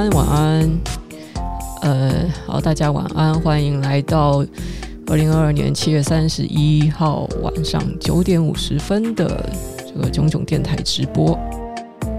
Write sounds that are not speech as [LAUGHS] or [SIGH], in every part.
安，晚安。呃，好，大家晚安，欢迎来到二零二二年七月三十一号晚上九点五十分的这个冏冏电台直播。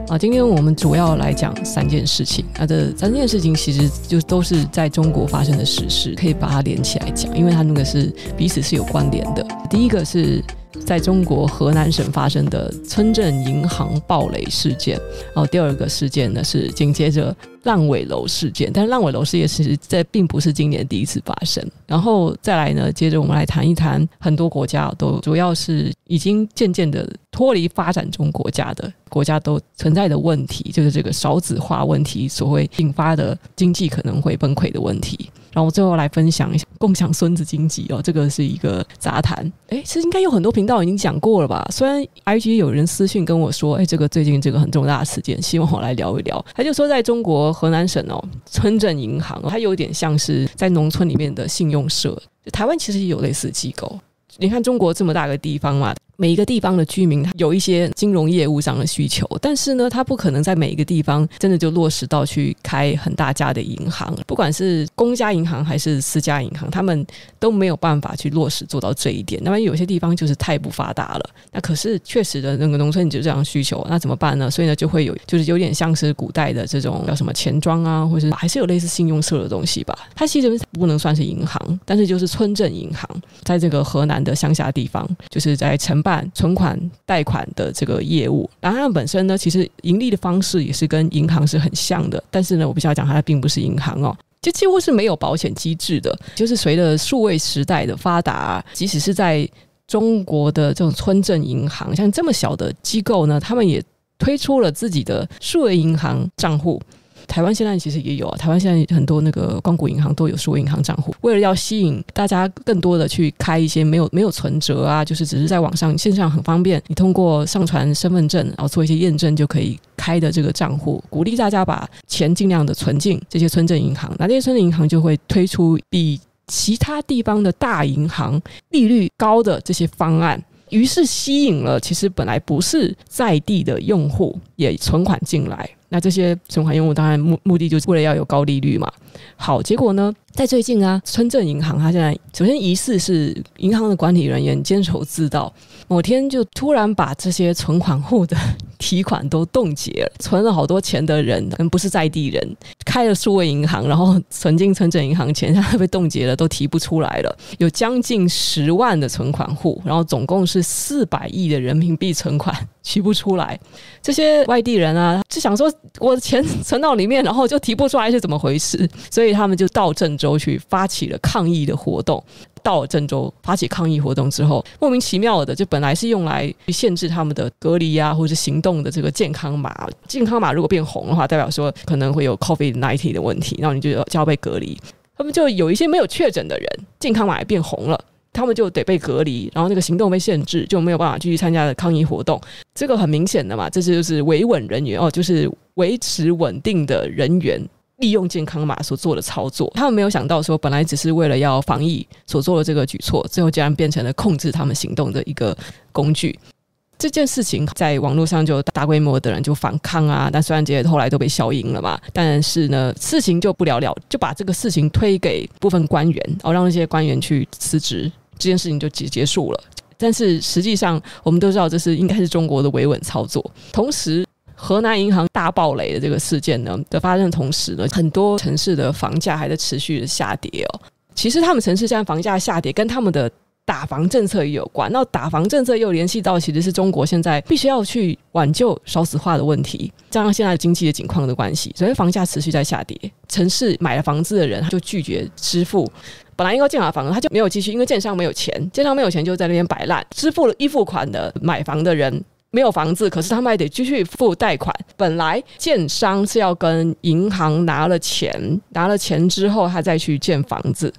啊，今天我们主要来讲三件事情。那这三件事情其实就都是在中国发生的实事，可以把它连起来讲，因为它那个是彼此是有关联的。第一个是在中国河南省发生的村镇银行暴雷事件，然后第二个事件呢是紧接着烂尾楼事件，但是烂尾楼事件其实这并不是今年第一次发生。然后再来呢，接着我们来谈一谈很多国家都主要是已经渐渐的脱离发展中国家的。国家都存在的问题，就是这个少子化问题所会引发的经济可能会崩溃的问题。然后最后来分享一下共享孙子经济哦，这个是一个杂谈。哎，其实应该有很多频道已经讲过了吧？虽然 IG 有人私信跟我说，哎，这个最近这个很重大的事件，希望我来聊一聊。他就说，在中国河南省哦，村镇银行，它有点像是在农村里面的信用社。台湾其实也有类似机构。你看中国这么大个地方嘛。每一个地方的居民，他有一些金融业务上的需求，但是呢，他不可能在每一个地方真的就落实到去开很大家的银行，不管是公家银行还是私家银行，他们都没有办法去落实做到这一点。那么有些地方就是太不发达了，那可是确实的那个农村就这样需求，那怎么办呢？所以呢，就会有就是有点像是古代的这种叫什么钱庄啊，或者是还是有类似信用社的东西吧。它其实不能算是银行，但是就是村镇银行，在这个河南的乡下地方，就是在承办。存款、贷款的这个业务，然后它本身呢，其实盈利的方式也是跟银行是很像的，但是呢，我必须要讲，它并不是银行哦，就几乎是没有保险机制的。就是随着数位时代的发达，即使是在中国的这种村镇银行，像这么小的机构呢，他们也推出了自己的数位银行账户。台湾现在其实也有啊，台湾现在很多那个光谷银行都有数银行账户，为了要吸引大家更多的去开一些没有没有存折啊，就是只是在网上线上很方便，你通过上传身份证，然后做一些验证就可以开的这个账户，鼓励大家把钱尽量的存进这些村镇银行，那这些村镇银行就会推出比其他地方的大银行利率高的这些方案。于是吸引了其实本来不是在地的用户也存款进来，那这些存款用户当然目目的就是为了要有高利率嘛。好，结果呢，在最近啊，村镇银行它现在首先疑似是银行的管理人员监守自盗，某天就突然把这些存款户的提款都冻结了，存了好多钱的人，可能不是在地人，开了数位银行，然后存进村镇银行钱，现在被冻结了，都提不出来了。有将近十万的存款户，然后总共是四百亿的人民币存款，提不出来。这些外地人啊，就想说我的钱存到里面，然后就提不出来是怎么回事？所以他们就到郑州去发起了抗议的活动。到了郑州发起抗议活动之后，莫名其妙的就本来是用来限制他们的隔离啊，或者是行动的这个健康码，健康码如果变红的话，代表说可能会有 COVID-19 的问题，然后你就要就要被隔离。他们就有一些没有确诊的人，健康码也变红了，他们就得被隔离，然后那个行动被限制，就没有办法继续参加的抗议活动。这个很明显的嘛，这就是维稳人员哦，就是维持稳定的人员。利用健康码所做的操作，他们没有想到说，本来只是为了要防疫所做的这个举措，最后竟然变成了控制他们行动的一个工具。这件事情在网络上就大规模的人就反抗啊，但虽然这些后来都被消音了嘛，但是呢，事情就不了了，就把这个事情推给部分官员，然后让那些官员去辞职，这件事情就结结束了。但是实际上，我们都知道这是应该是中国的维稳操作，同时。河南银行大暴雷的这个事件呢的发生的同时呢，很多城市的房价还在持续的下跌哦。其实他们城市现在房价下跌，跟他们的打房政策也有关。那打房政策又联系到，其实是中国现在必须要去挽救少子化的问题，加上现在经济的景况的关系，所以房价持续在下跌。城市买了房子的人，他就拒绝支付。本来应该建好房子，他就没有继续，因为建商没有钱，建商没有钱就在那边摆烂。支付了预付款的买房的人没有房子，可是他们还得继续付贷款。本来建商是要跟银行拿了钱，拿了钱之后他再去建房子，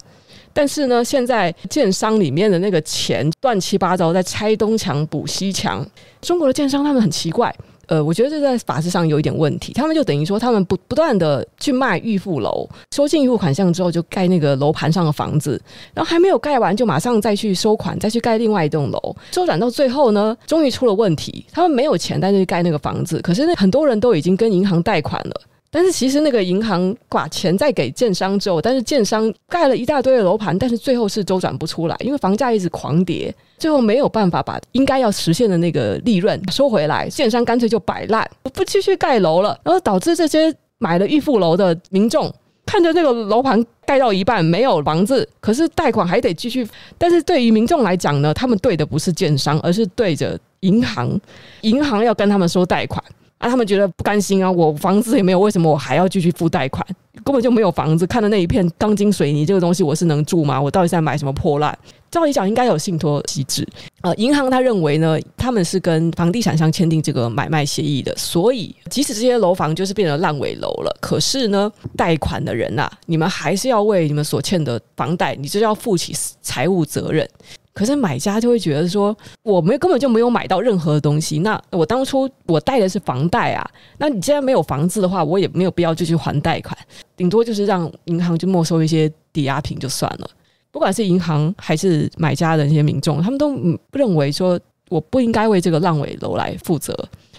但是呢，现在建商里面的那个钱乱七八糟，在拆东墙补西墙。中国的建商他们很奇怪。呃，我觉得这在法制上有一点问题。他们就等于说，他们不 [LAUGHS] 不断的去卖预付楼，收进预付款项之后，就盖那个楼盘上的房子，然后还没有盖完，就马上再去收款，再去盖另外一栋楼。周转到最后呢，终于出了问题，他们没有钱再去盖那个房子。可是那很多人都已经跟银行贷款了。但是其实那个银行把钱再给建商之后，但是建商盖了一大堆的楼盘，但是最后是周转不出来，因为房价一直狂跌，最后没有办法把应该要实现的那个利润收回来，建商干脆就摆烂，不继续盖楼了，然后导致这些买了预付楼的民众看着那个楼盘盖到一半没有房子，可是贷款还得继续。但是对于民众来讲呢，他们对的不是建商，而是对着银行，银行要跟他们收贷款。啊，他们觉得不甘心啊！我房子也没有，为什么我还要继续付贷款？根本就没有房子，看到那一片钢筋水泥这个东西，我是能住吗？我到底在买什么破烂？照理讲应该有信托机制。呃，银行他认为呢，他们是跟房地产商签订这个买卖协议的，所以即使这些楼房就是变成烂尾楼了，可是呢，贷款的人呐、你们还是要为你们所欠的房贷，你就要负起财务责任。可是买家就会觉得说，我没根本就没有买到任何的东西。那我当初我贷的是房贷啊，那你既然没有房子的话，我也没有必要就去还贷款，顶多就是让银行就没收一些抵押品就算了。不管是银行还是买家的那些民众，他们都认为说，我不应该为这个烂尾楼来负责。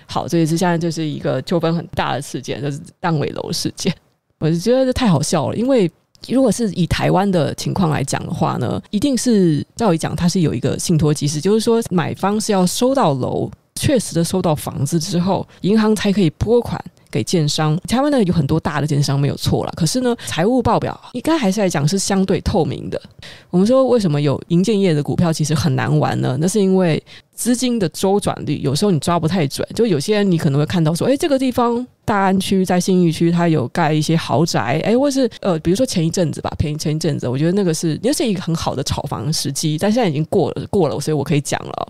好，这一次现在就是一个纠纷很大的事件，就是烂尾楼事件。我就觉得这太好笑了，因为。如果是以台湾的情况来讲的话呢，一定是照理讲，它是有一个信托机制，就是说买方是要收到楼，确实的收到房子之后，银行才可以拨款给建商。台湾呢有很多大的建商没有错了，可是呢财务报表应该还是来讲是相对透明的。我们说为什么有营建业的股票其实很难玩呢？那是因为资金的周转率有时候你抓不太准，就有些人你可能会看到说，哎，这个地方。大安区在信义区，它有盖一些豪宅，哎，或是呃，比如说前一阵子吧，便宜前一阵子，我觉得那个是那是一个很好的炒房时机，但现在已经过了过了，所以我可以讲了。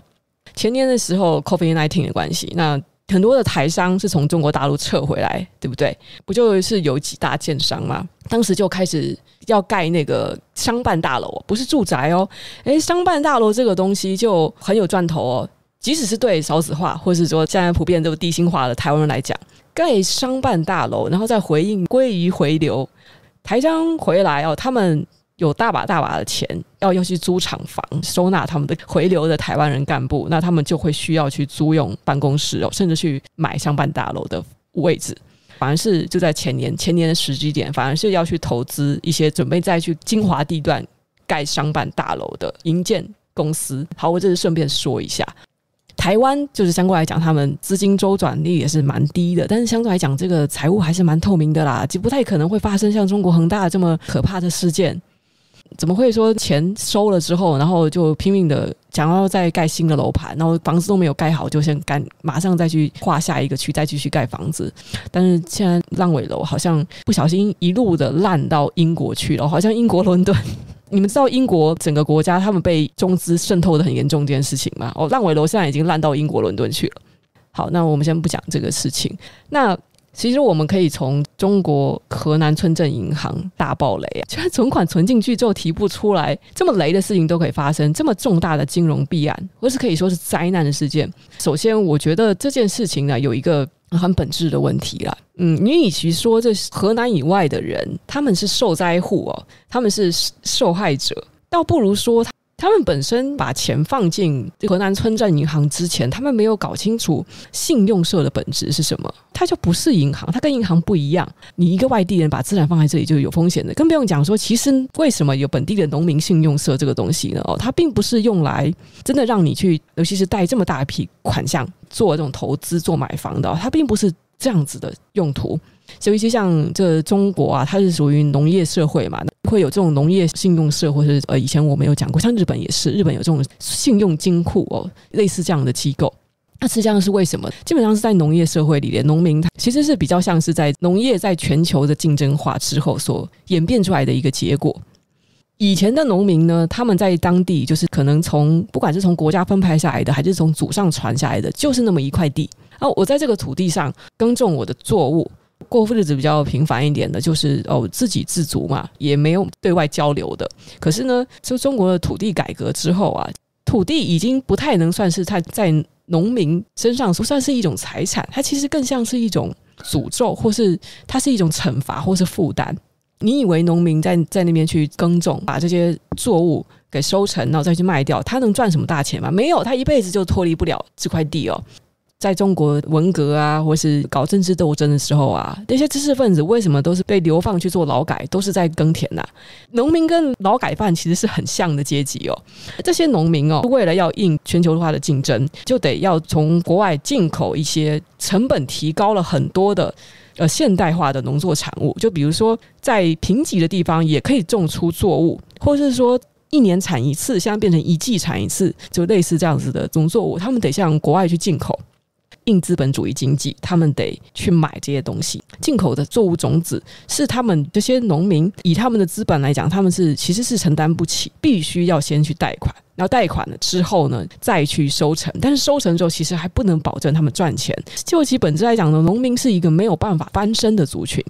前年的时候，COVID nineteen 的关系，那很多的台商是从中国大陆撤回来，对不对？不就是有几大建商吗？当时就开始要盖那个商办大楼，不是住宅哦，哎，商办大楼这个东西就很有赚头哦，即使是对少子化，或是说现在普遍都低薪化的台湾人来讲。盖商办大楼，然后再回应鲑鱼回流，台商回来哦，他们有大把大把的钱，要要去租厂房，收纳他们的回流的台湾人干部，那他们就会需要去租用办公室哦，甚至去买商办大楼的位置。反而是就在前年前年的时机点，反而是要去投资一些准备再去精华地段盖商办大楼的营建公司。好，我这是顺便说一下。台湾就是相对来讲，他们资金周转率也是蛮低的，但是相对来讲，这个财务还是蛮透明的啦，就不太可能会发生像中国恒大这么可怕的事件。怎么会说钱收了之后，然后就拼命的想要再盖新的楼盘，然后房子都没有盖好，就先干，马上再去划下一个区，再继续盖房子？但是现在烂尾楼好像不小心一路的烂到英国去了，好像英国伦敦。你们知道英国整个国家他们被中资渗透的很严重这件事情吗？哦，烂尾楼现在已经烂到英国伦敦去了。好，那我们先不讲这个事情。那其实我们可以从中国河南村镇银行大爆雷啊，居然存款存进去之后提不出来，这么雷的事情都可以发生，这么重大的金融弊案，或是可以说是灾难的事件。首先，我觉得这件事情呢有一个很本质的问题了。嗯，你与其说这河南以外的人他们是受灾户哦，他们是受害者，倒不如说他他。们本身把钱放进河南村镇银行之前，他们没有搞清楚信用社的本质是什么。它就不是银行，它跟银行不一样。你一个外地人把资产放在这里就有风险的，更不用讲说，其实为什么有本地的农民信用社这个东西呢？哦，它并不是用来真的让你去，尤其是贷这么大一笔款项做这种投资、做买房的哦。它并不是这样子的用途。尤其像这中国啊，它是属于农业社会嘛，会有这种农业信用社，或者呃，以前我没有讲过，像日本也是，日本有这种信用金库哦，类似这样的机构。那实际上是为什么？基本上是在农业社会里面，农民他其实是比较像是在农业在全球的竞争化之后所演变出来的一个结果。以前的农民呢，他们在当地就是可能从不管是从国家分派下来的，还是从祖上传下来的，就是那么一块地。然后我在这个土地上耕种我的作物。过日子比较平凡一点的，就是哦自给自足嘛，也没有对外交流的。可是呢，就中国的土地改革之后啊，土地已经不太能算是它在农民身上不算是一种财产，它其实更像是一种诅咒，或是它是一种惩罚，或是负担。你以为农民在在那边去耕种，把这些作物给收成，然后再去卖掉，他能赚什么大钱吗？没有，他一辈子就脱离不了这块地哦。在中国文革啊，或是搞政治斗争的时候啊，那些知识分子为什么都是被流放去做劳改，都是在耕田呐、啊？农民跟劳改犯其实是很像的阶级哦。这些农民哦，为了要应全球化的竞争，就得要从国外进口一些成本提高了很多的呃现代化的农作产物。就比如说，在贫瘠的地方也可以种出作物，或是说一年产一次，现在变成一季产一次，就类似这样子的农作物，他们得向国外去进口。硬资本主义经济，他们得去买这些东西。进口的作物种子是他们这些农民以他们的资本来讲，他们是其实是承担不起，必须要先去贷款。然后贷款了之后呢，再去收成。但是收成之后，其实还不能保证他们赚钱。就其本质来讲呢，农民是一个没有办法翻身的族群。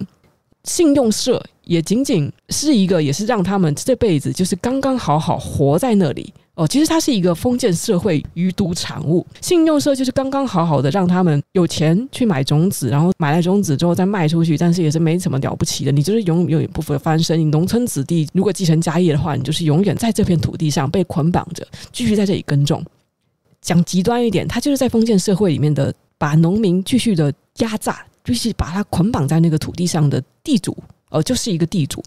信用社也仅仅是一个，也是让他们这辈子就是刚刚好好活在那里。哦，其实它是一个封建社会余毒产物。信用社就是刚刚好好的让他们有钱去买种子，然后买了种子之后再卖出去，但是也是没什么了不起的。你就是永远不会翻身。你农村子弟如果继承家业的话，你就是永远在这片土地上被捆绑着，继续在这里耕种。讲极端一点，他就是在封建社会里面的把农民继续的压榨，继续把他捆绑在那个土地上的地主，哦，就是一个地主。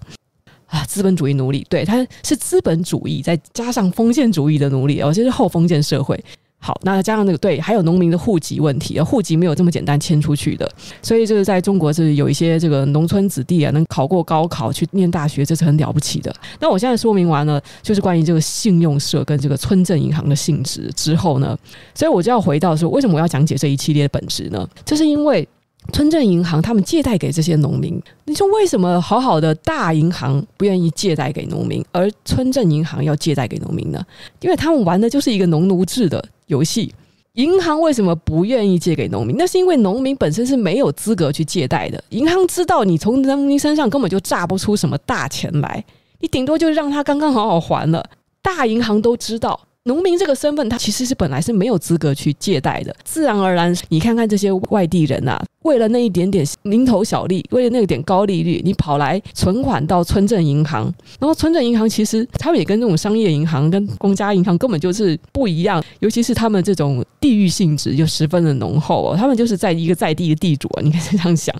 啊，资本主义奴隶，对，它是资本主义再加上封建主义的奴隶，哦，这是后封建社会。好，那加上那个对，还有农民的户籍问题，户籍没有这么简单迁出去的，所以就是在中国是有一些这个农村子弟啊，能考过高考去念大学，这是很了不起的。那我现在说明完了，就是关于这个信用社跟这个村镇银行的性质之后呢，所以我就要回到说，为什么我要讲解这一系列的本质呢？就是因为。村镇银行他们借贷给这些农民，你说为什么好好的大银行不愿意借贷给农民，而村镇银行要借贷给农民呢？因为他们玩的就是一个农奴制的游戏。银行为什么不愿意借给农民？那是因为农民本身是没有资格去借贷的。银行知道你从农民身上根本就榨不出什么大钱来，你顶多就让他刚刚好好还了。大银行都知道。农民这个身份，他其实是本来是没有资格去借贷的。自然而然，你看看这些外地人、啊，为了那一点点蝇头小利，为了那一点高利率，你跑来存款到村镇银行。然后村镇银行其实他们也跟这种商业银行、跟公家银行根本就是不一样，尤其是他们这种地域性质就十分的浓厚哦。他们就是在一个在地的地主啊，你可以这样想，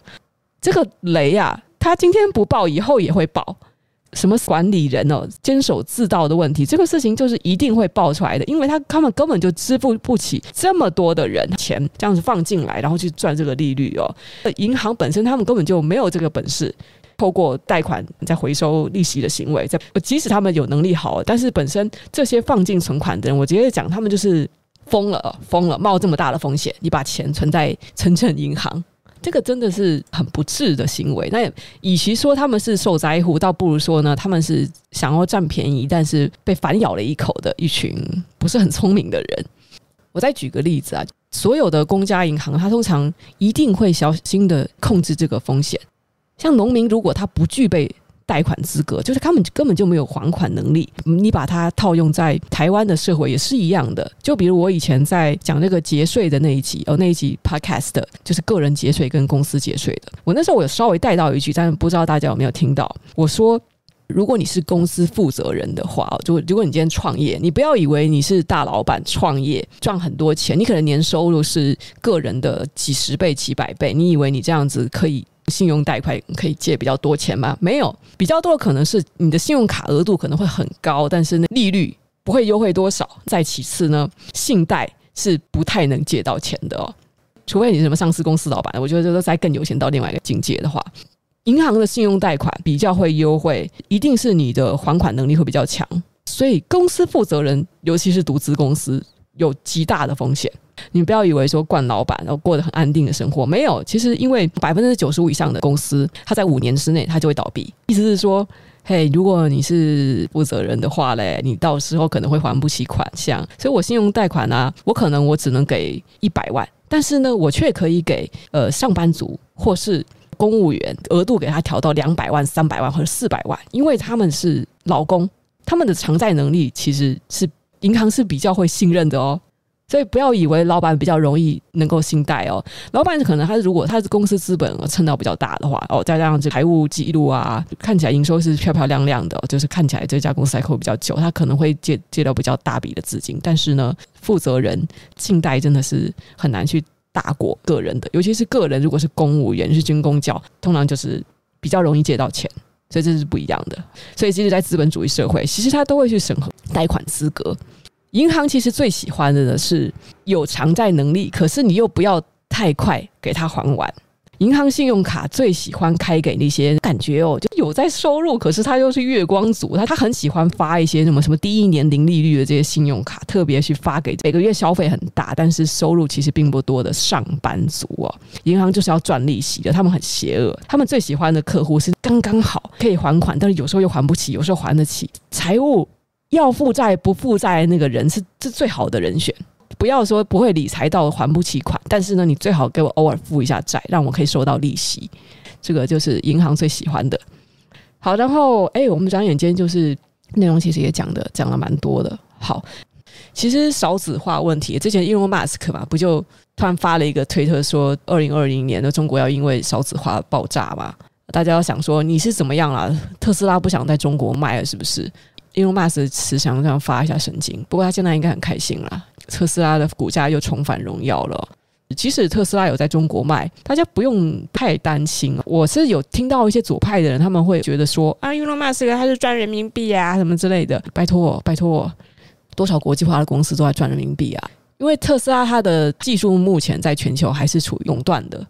这个雷啊，他今天不报，以后也会报。什么管理人哦，监守自盗的问题，这个事情就是一定会爆出来的，因为他他们根本就支付不起这么多的人钱，这样子放进来，然后去赚这个利率哦。银行本身他们根本就没有这个本事，透过贷款再回收利息的行为，在即使他们有能力好，但是本身这些放进存款的人，我直接讲，他们就是疯了，疯了，冒这么大的风险，你把钱存在城镇银行。这个真的是很不智的行为。那与其说他们是受灾户，倒不如说呢，他们是想要占便宜，但是被反咬了一口的一群不是很聪明的人。我再举个例子啊，所有的公家银行，它通常一定会小心的控制这个风险。像农民，如果他不具备。贷款资格就是他们根本就没有还款能力。你把它套用在台湾的社会也是一样的。就比如我以前在讲那个节税的那一集，哦，那一集 podcast 就是个人节税跟公司节税的。我那时候我有稍微带到一句，但是不知道大家有没有听到。我说，如果你是公司负责人的话，就如果你今天创业，你不要以为你是大老板创业赚很多钱，你可能年收入是个人的几十倍、几百倍，你以为你这样子可以？信用贷款可以借比较多钱吗？没有，比较多的可能是你的信用卡额度可能会很高，但是那利率不会优惠多少。再其次呢，信贷是不太能借到钱的哦。除非你什么上市公司老板，我觉得这个再更有钱到另外一个境界的话，银行的信用贷款比较会优惠，一定是你的还款能力会比较强。所以公司负责人，尤其是独资公司，有极大的风险。你不要以为说惯老板，然后过得很安定的生活，没有。其实因为百分之九十五以上的公司，它在五年之内它就会倒闭。意思是说，嘿，如果你是负责人的话嘞，你到时候可能会还不起款项。所以我信用贷款呢、我可能我只能给一百万，但是呢，我却可以给呃上班族或是公务员额度给他调到两百万、三百万或者四百万，因为他们是劳工，他们的偿债能力其实是银行是比较会信任的哦。所以不要以为老板比较容易能够信贷哦，老板可能他如果他是公司资本撑到比较大的话哦，再加上这财务记录啊，看起来营收是漂漂亮亮的，就是看起来这家公司还会比较久，他可能会借借到比较大笔的资金。但是呢，负责人信贷真的是很难去大过个人的，尤其是个人如果是公务员是军公教，通常就是比较容易借到钱，所以这是不一样的。所以其实，在资本主义社会，其实他都会去审核贷款资格。银行其实最喜欢的呢是有偿债能力，可是你又不要太快给他还完。银行信用卡最喜欢开给那些感觉哦，就有在收入，可是他又是月光族，他他很喜欢发一些什么什么第一年零利率的这些信用卡，特别去发给每个月消费很大，但是收入其实并不多的上班族哦。银行就是要赚利息的，他们很邪恶，他们最喜欢的客户是刚刚好可以还款，但是有时候又还不起，有时候还得起，财务。要负债不负债那个人是是最好的人选，不要说不会理财到还不起款，但是呢，你最好给我偶尔付一下债，让我可以收到利息，这个就是银行最喜欢的。好，然后哎，我们转眼间就是内容其实也讲的讲了蛮多的。好，其实少子化问题，之前 Elon Musk 嘛，不就突然发了一个推特说，二零二零年的中国要因为少子化爆炸嘛？大家要想说你是怎么样啦？特斯拉不想在中国卖了，是不是？因为马斯克慈祥这样发一下神经，不过他现在应该很开心啦。特斯拉的股价又重返荣耀了。即使特斯拉有在中国卖，大家不用太担心。我是有听到一些左派的人，他们会觉得说啊，因为马斯克他是赚人民币啊，什么之类的。拜托，拜托，多少国际化的公司都在赚人民币啊？因为特斯拉它的技术目前在全球还是处于垄断的，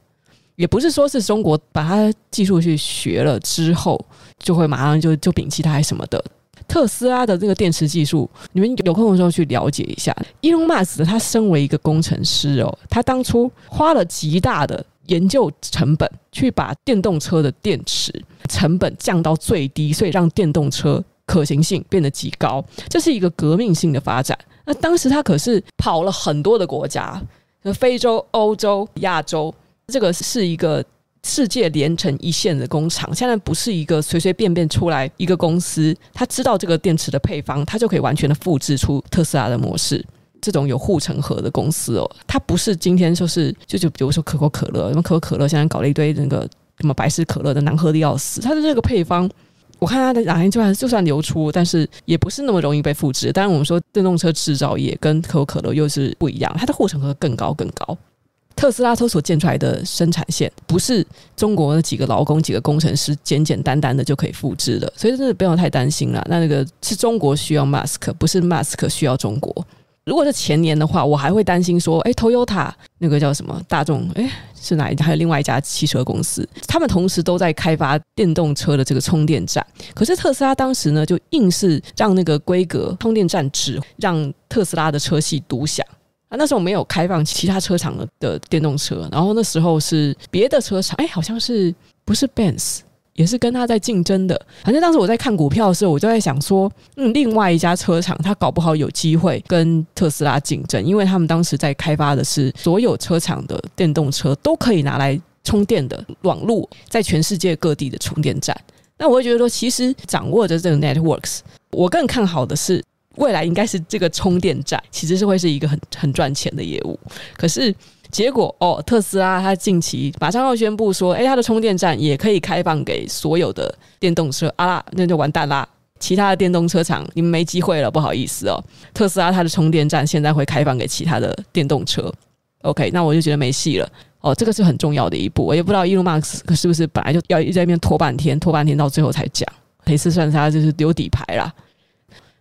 也不是说是中国把它技术去学了之后，就会马上就就摒弃它还什么的。特斯拉的这个电池技术，你们有空的时候去了解一下。伊隆马斯他身为一个工程师哦，他当初花了极大的研究成本去把电动车的电池成本降到最低，所以让电动车可行性变得极高，这是一个革命性的发展。那当时他可是跑了很多的国家，非洲、欧洲、亚洲，这个是一个。世界连成一线的工厂，现在不是一个随随便便出来一个公司，他知道这个电池的配方，他就可以完全的复制出特斯拉的模式。这种有护城河的公司哦，它不是今天就是就就比如说可口可乐，什么可口可乐现在搞了一堆那个什么百事可乐的难喝的要死，它的这个配方，我看它的哪天就算就算流出，但是也不是那么容易被复制。当然我们说电动车制造业跟可口可乐又是不一样，它的护城河更高更高。特斯拉它所建出来的生产线，不是中国的几个劳工、几个工程师简简单单的就可以复制的，所以真的不要太担心了。那那个是中国需要 Musk，不是 Musk 需要中国。如果是前年的话，我还会担心说，哎，Toyota 那个叫什么大众，哎，是哪一家？还有另外一家汽车公司，他们同时都在开发电动车的这个充电站。可是特斯拉当时呢，就硬是让那个规格充电站只让特斯拉的车系独享。啊，那时候没有开放其他车厂的的电动车，然后那时候是别的车厂，哎，好像是不是 Benz，也是跟他在竞争的。反正当时我在看股票的时候，我就在想说，嗯，另外一家车厂，他搞不好有机会跟特斯拉竞争，因为他们当时在开发的是所有车厂的电动车都可以拿来充电的网络，在全世界各地的充电站。那我会觉得说，其实掌握着这个 networks，我更看好的是。未来应该是这个充电站，其实是会是一个很很赚钱的业务。可是结果哦，特斯拉它近期马上要宣布说，哎，它的充电站也可以开放给所有的电动车啊，那就完蛋啦！其他的电动车厂你们没机会了，不好意思哦。特斯拉它的充电站现在会开放给其他的电动车，OK，那我就觉得没戏了。哦，这个是很重要的一步，我也不知道 Elon Musk 是不是本来就要在那边拖半天，拖半天到最后才讲，这次算是他就是丢底牌啦。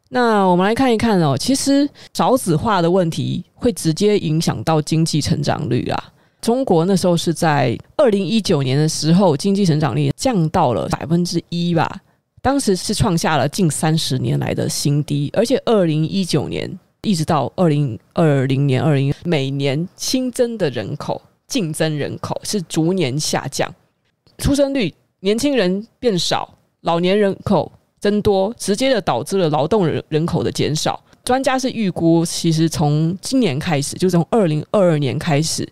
那我们来看一看哦，其实少子化的问题会直接影响到经济成长率啊。中国那时候是在二零一九年的时候，经济成长率降到了百分之一吧，当时是创下了近三十年来的新低，而且二零一九年一直到二零二零年二零每年新增的人口净增人口是逐年下降，出生率年轻人变少，老年人口增多，直接的导致了劳动人人口的减少。专家是预估，其实从今年开始，就从二零二二年开始，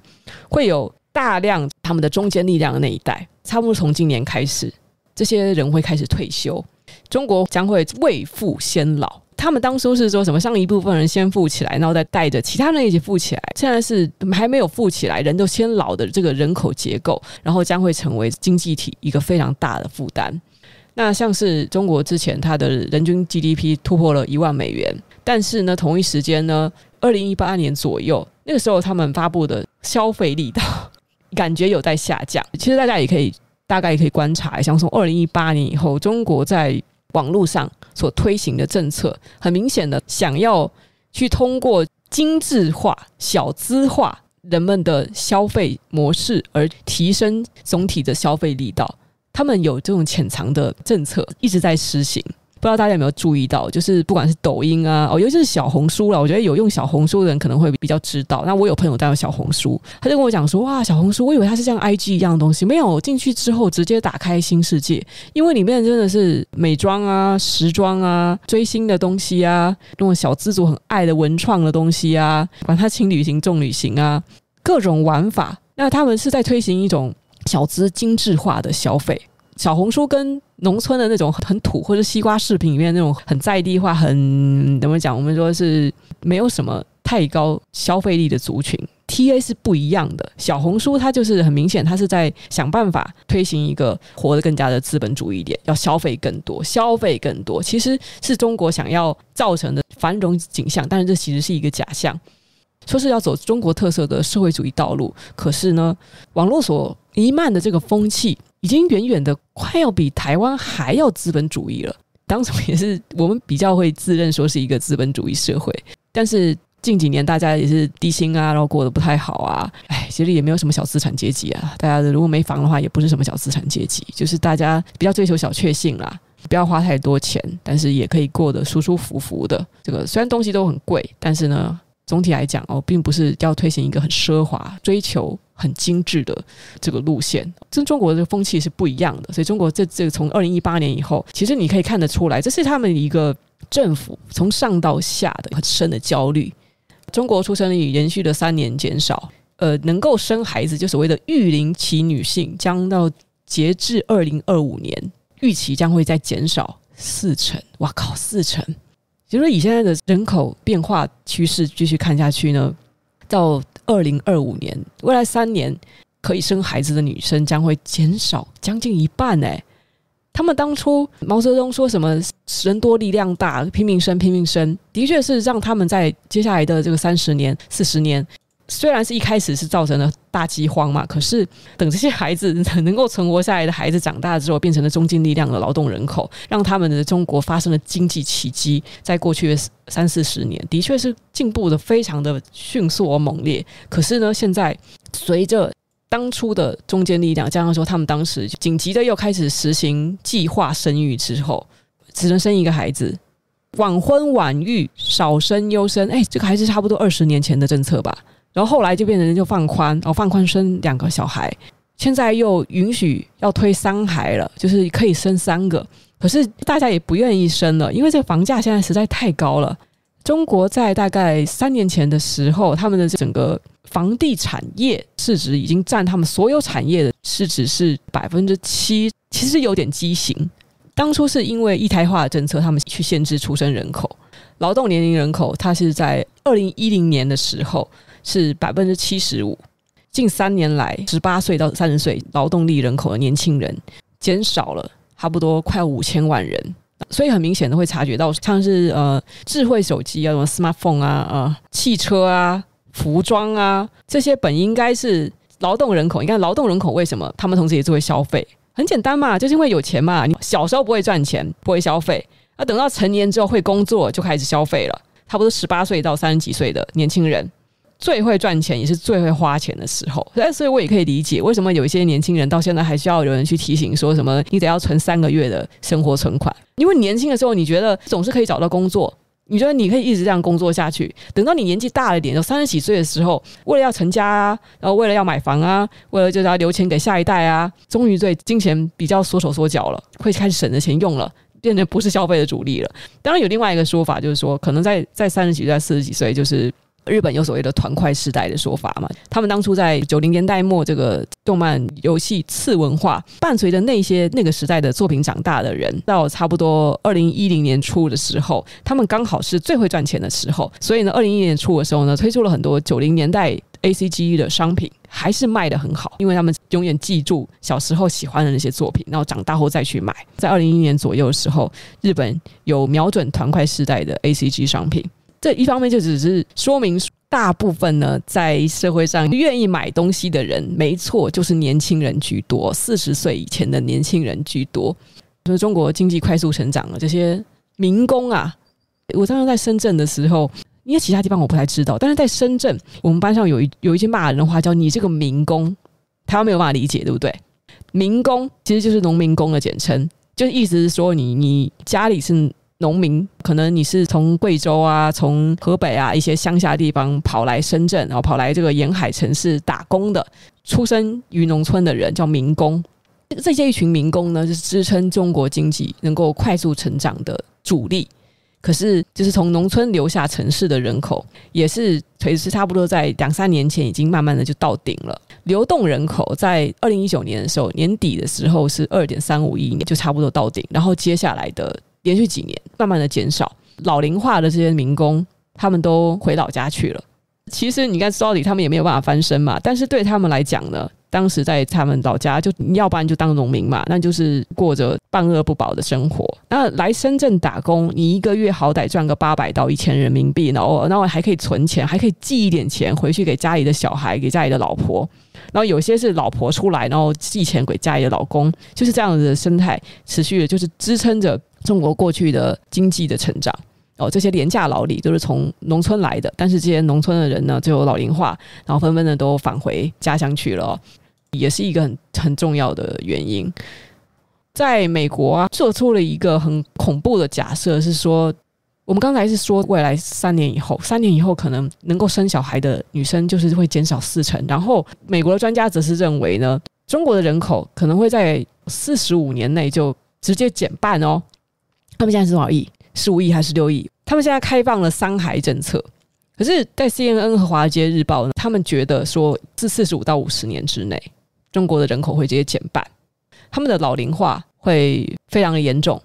会有大量他们的中坚力量的那一代，差不多从今年开始，这些人会开始退休，中国将会未富先老。他们当初是说什么，让一部分人先富起来，然后再带着其他人一起富起来。现在是还没有富起来，人都先老的这个人口结构，然后将会成为经济体一个非常大的负担。那像是中国之前，它的人均 GDP 突破了一万美元。但是呢，同一时间呢，二零一八年左右，那个时候他们发布的消费力道 [LAUGHS] 感觉有在下降。其实大家也可以大概也可以观察一下，从二零一八年以后，中国在网络上所推行的政策，很明显的想要去通过精致化、小资化人们的消费模式，而提升总体的消费力道。他们有这种潜藏的政策一直在实行。不知道大家有没有注意到，就是不管是抖音啊，哦，尤其是小红书啦，我觉得有用小红书的人可能会比较知道。那我有朋友在用小红书，他就跟我讲说：“哇，小红书，我以为它是像 [LAUGHS] IG 一样的东西，没有进去之后直接打开新世界，因为里面真的是美妆啊、时装啊、追星的东西啊，那种小资族很爱的文创的东西啊，管它轻旅行、重旅行啊，各种玩法。那他们是在推行一种小资精致化的消费。小红书跟农村的那种很土，或者西瓜视频里面那种很在地化、很怎么讲？我们说是没有什么太高消费力的族群，TA 是不一样的。小红书它就是很明显，它是在想办法推行一个活得更加的资本主义一点，要消费更多，消费更多，其实是中国想要造成的繁荣景象，但是这其实是一个假象。说是要走中国特色的社会主义道路，可是呢，网络所弥漫的这个风气。已经远远的快要比台湾还要资本主义了。当初也是我们比较会自认说是一个资本主义社会，但是近几年大家也是低薪啊，然后过得不太好啊。哎，其实也没有什么小资产阶级啊。大家如果没房的话，也不是什么小资产阶级，就是大家比较追求小确幸啦，不要花太多钱，但是也可以过得舒舒服服的。这个虽然东西都很贵，但是呢。总体来讲哦，并不是要推行一个很奢华、追求很精致的这个路线，跟中国的风气是不一样的。所以，中国这这个从二零一八年以后，其实你可以看得出来，这是他们一个政府从上到下的很深的焦虑。中国出生率延续了三年减少，呃，能够生孩子就所谓的育龄期女性，将到截至二零二五年，预期将会再减少四成。哇靠，四成！其实以现在的人口变化趋势继续看下去呢，到二零二五年，未来三年可以生孩子的女生将会减少将近一半哎。他们当初毛泽东说什么“人多力量大，拼命生，拼命生”，的确是让他们在接下来的这个三十年、四十年。虽然是一开始是造成了大饥荒嘛，可是等这些孩子 [LAUGHS] 能够存活下来的孩子长大之后，变成了中坚力量的劳动人口，让他们的中国发生了经济奇迹。在过去的三四十年，的确是进步的非常的迅速而猛烈。可是呢，现在随着当初的中坚力量，加上说他们当时紧急的又开始实行计划生育之后，只能生一个孩子，晚婚晚育，少生优生。哎，这个还是差不多二十年前的政策吧。然后后来就变成就放宽，哦，放宽生两个小孩，现在又允许要推三孩了，就是可以生三个。可是大家也不愿意生了，因为这个房价现在实在太高了。中国在大概三年前的时候，他们的整个房地产业市值已经占他们所有产业的市值是百分之七，其实有点畸形。当初是因为一胎化的政策，他们去限制出生人口，劳动年龄人口，它是在二零一零年的时候。是百分之七十五，近三年来，十八岁到三十岁劳动力人口的年轻人减少了差不多快五千万人，所以很明显的会察觉到，像是呃智慧手机啊、什么 smartphone 啊、呃汽车啊、服装啊这些本应该是劳动人口，你看劳动人口为什么他们同时也是会消费？很简单嘛，就是因为有钱嘛。你小时候不会赚钱，不会消费，那等到成年之后会工作就开始消费了，差不多十八岁到三十几岁的年轻人。最会赚钱，也是最会花钱的时候。所以我也可以理解为什么有一些年轻人到现在还需要有人去提醒，说什么你得要存三个月的生活存款，因为年轻的时候你觉得总是可以找到工作。你觉得你可以一直这样工作下去？等到你年纪大了点，就三十几岁的时候，为了要成家啊，然后为了要买房啊，为了就是要留钱给下一代啊，终于对金钱比较缩手缩脚了，会开始省着钱用了，变得不是消费的主力了。当然有另外一个说法，就是说可能在在三十几岁、四十几岁，就是。日本有所谓的“团块时代”的说法嘛？他们当初在九零年代末，这个动漫、游戏次文化伴随着那些那个时代的作品长大的人，到差不多二零一零年初的时候，他们刚好是最会赚钱的时候。所以呢，二零一年初的时候呢，推出了很多九零年代 ACG 的商品，还是卖得很好，因为他们永远记住小时候喜欢的那些作品，然后长大后再去买。在二零一零年左右的时候，日本有瞄准团块时代的 ACG 商品。这一方面就只是说明，大部分呢，在社会上愿意买东西的人，没错，就是年轻人居多，四十岁以前的年轻人居多。就是中国经济快速成长了，这些民工啊，我当时在深圳的时候，因为其他地方我不太知道，但是在深圳，我们班上有一有一句骂人的话，叫“你这个民工”，他没有办法理解，对不对？民工其实就是农民工的简称，就意思是说你你家里是。农民可能你是从贵州啊，从河北啊一些乡下地方跑来深圳，然后跑来这个沿海城市打工的，出生于农村的人叫民工。这些一群民工呢，是支撑中国经济能够快速成长的主力。可是，就是从农村流下城市的人口，也是垂直差不多在两三年前已经慢慢的就到顶了。流动人口在二零一九年的时候年底的时候是二点三五亿，就差不多到顶。然后接下来的。连续几年慢慢的减少，老龄化的这些民工，他们都回老家去了。其实你看，说到底他们也没有办法翻身嘛。但是对他们来讲呢，当时在他们老家，就要不然就当农民嘛，那就是过着半饿不饱的生活。那来深圳打工，你一个月好歹赚个八百到一千人民币，然后然后还可以存钱，还可以寄一点钱回去给家里的小孩，给家里的老婆。然后有些是老婆出来，然后寄钱给家里的老公，就是这样子的生态，持续的就是支撑着。中国过去的经济的成长哦，这些廉价劳力都是从农村来的，但是这些农村的人呢，最后老龄化，然后纷纷的都返回家乡去了，也是一个很很重要的原因。在美国啊，做出了一个很恐怖的假设，是说我们刚才是说未来三年以后，三年以后可能能够生小孩的女生就是会减少四成，然后美国的专家则是认为呢，中国的人口可能会在四十五年内就直接减半哦。他们现在是多少亿？十五亿还是六亿？他们现在开放了三孩政策，可是，在 CNN 和华尔街日报呢，他们觉得说，这四十五到五十年之内，中国的人口会直接减半，他们的老龄化会非常的严重。